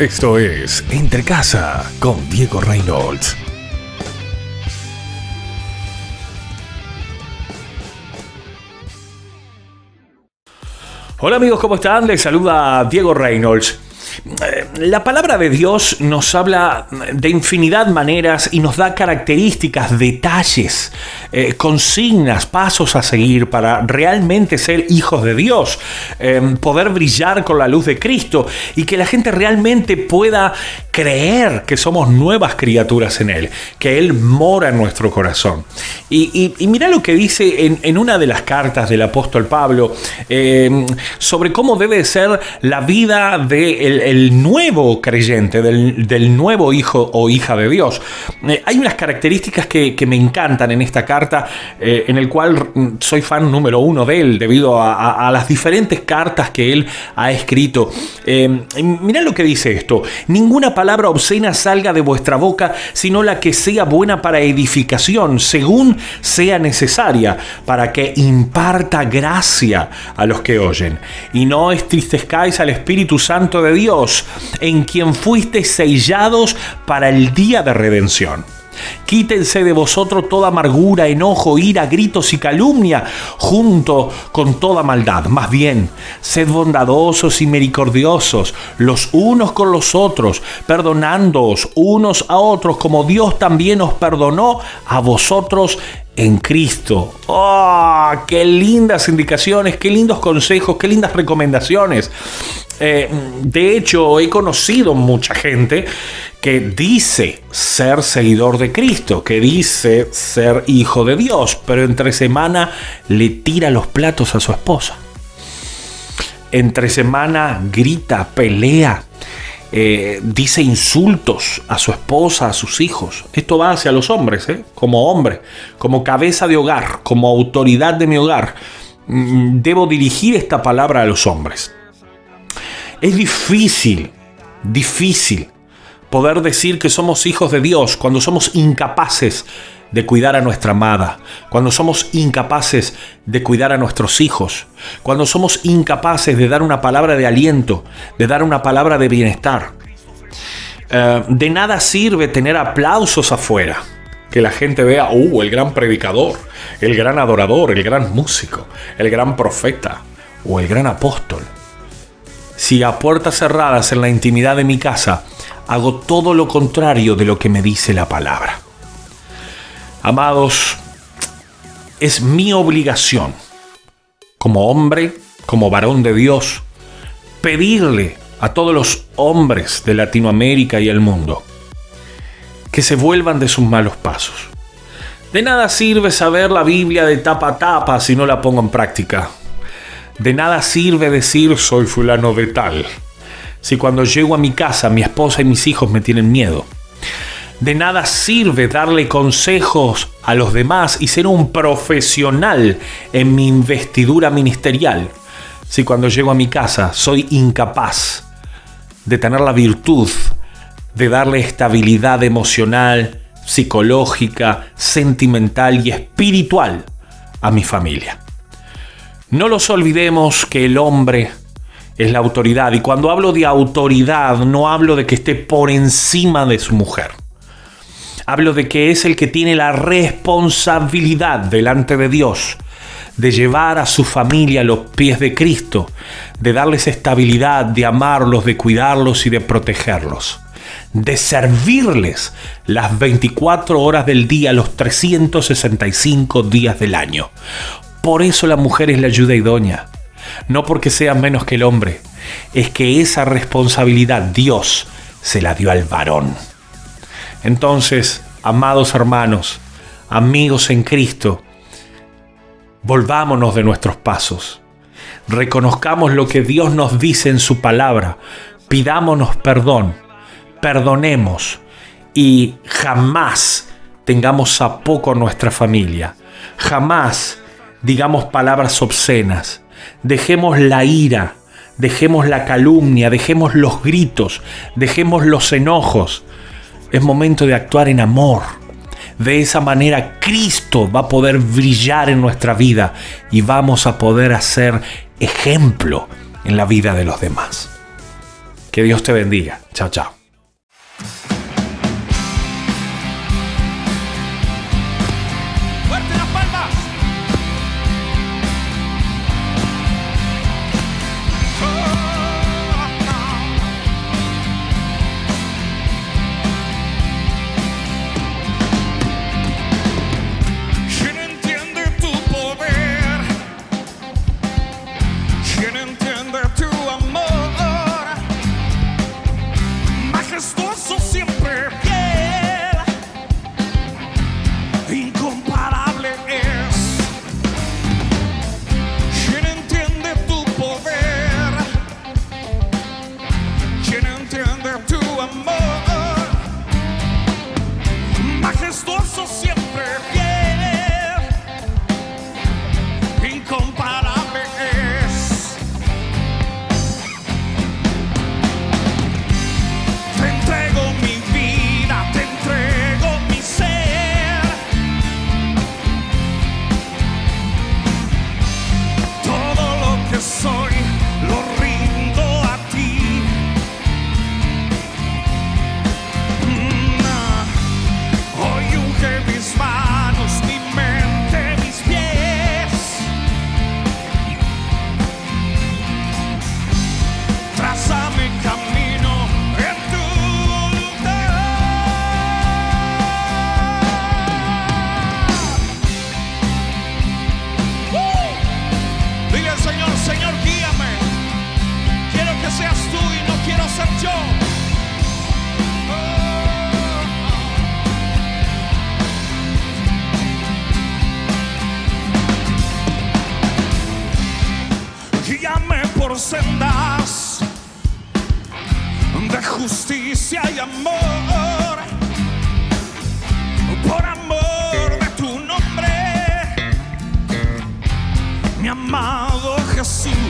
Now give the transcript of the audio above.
Esto es Entre Casa con Diego Reynolds. Hola amigos, ¿cómo están? Les saluda Diego Reynolds. Eh, la palabra de Dios nos habla de infinidad maneras y nos da características, detalles, eh, consignas, pasos a seguir para realmente ser hijos de Dios, eh, poder brillar con la luz de Cristo y que la gente realmente pueda creer que somos nuevas criaturas en Él, que Él mora en nuestro corazón. Y, mira lo que dice en, una de las cartas del apóstol Pablo sobre cómo debe ser la vida del de el nuevo creyente, del, nuevo hijo o hija de Dios. Eh, hay unas características que, me encantan en esta carta, eh, en el cual soy fan número uno de él, debido a, las diferentes cartas que él ha escrito. Eh, mirá lo que dice esto, ninguna palabra obscena salga de vuestra boca, sino la que sea buena para edificación, según sea necesaria, para que imparta gracia a los que oyen. Y no estristezcáis al Espíritu Santo de Dios, en quien fuiste sellados para el día de redención. Quítense de vosotros toda amargura, enojo, ira, gritos y calumnia, junto con toda maldad. Más bien, sed bondadosos y misericordiosos los unos con los otros, perdonándoos unos a otros, como Dios también os perdonó a vosotros en Cristo. ¡Oh! ¡Qué lindas indicaciones, qué lindos consejos, qué lindas recomendaciones! Eh, de hecho, he conocido mucha gente que dice ser seguidor de Cristo, que dice ser hijo de Dios, pero entre semana le tira los platos a su esposa. Entre semana grita, pelea, eh, dice insultos a su esposa, a sus hijos. Esto va hacia los hombres, ¿eh? como hombre, como cabeza de hogar, como autoridad de mi hogar. Mm, debo dirigir esta palabra a los hombres. Es difícil, difícil poder decir que somos hijos de Dios cuando somos incapaces de cuidar a nuestra amada, cuando somos incapaces de cuidar a nuestros hijos, cuando somos incapaces de dar una palabra de aliento, de dar una palabra de bienestar. Eh, de nada sirve tener aplausos afuera, que la gente vea, uh, el gran predicador, el gran adorador, el gran músico, el gran profeta o el gran apóstol si a puertas cerradas en la intimidad de mi casa hago todo lo contrario de lo que me dice la palabra. Amados, es mi obligación, como hombre, como varón de Dios, pedirle a todos los hombres de Latinoamérica y el mundo que se vuelvan de sus malos pasos. De nada sirve saber la Biblia de tapa a tapa si no la pongo en práctica. De nada sirve decir soy fulano de tal, si cuando llego a mi casa mi esposa y mis hijos me tienen miedo. De nada sirve darle consejos a los demás y ser un profesional en mi investidura ministerial, si cuando llego a mi casa soy incapaz de tener la virtud de darle estabilidad emocional, psicológica, sentimental y espiritual a mi familia. No los olvidemos que el hombre es la autoridad y cuando hablo de autoridad no hablo de que esté por encima de su mujer. Hablo de que es el que tiene la responsabilidad delante de Dios de llevar a su familia a los pies de Cristo, de darles estabilidad, de amarlos, de cuidarlos y de protegerlos, de servirles las 24 horas del día, los 365 días del año. Por eso la mujer es la ayuda idónea. No porque sea menos que el hombre. Es que esa responsabilidad Dios se la dio al varón. Entonces, amados hermanos, amigos en Cristo, volvámonos de nuestros pasos. Reconozcamos lo que Dios nos dice en su palabra. Pidámonos perdón. Perdonemos. Y jamás tengamos a poco nuestra familia. Jamás digamos palabras obscenas, dejemos la ira, dejemos la calumnia, dejemos los gritos, dejemos los enojos. Es momento de actuar en amor. De esa manera Cristo va a poder brillar en nuestra vida y vamos a poder hacer ejemplo en la vida de los demás. Que Dios te bendiga. Chao, chao. Sendas de justicia y amor. Por amor de tu nombre, mi amado Jesús.